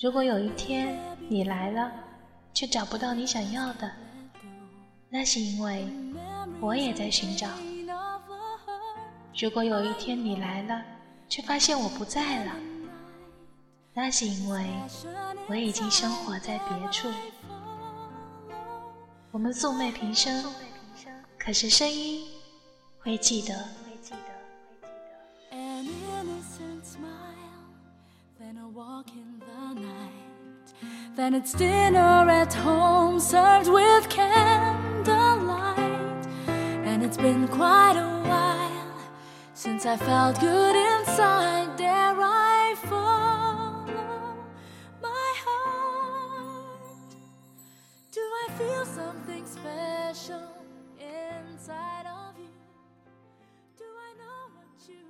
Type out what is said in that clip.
如果有一天你来了，却找不到你想要的，那是因为我也在寻找。如果有一天你来了，却发现我不在了，那是因为我已经生活在别处。我们素昧平生，可是声音会记得。Then it's dinner at home served with candlelight. And it's been quite a while since I felt good inside. Dare I follow my heart? Do I feel something special inside of you? Do I know what you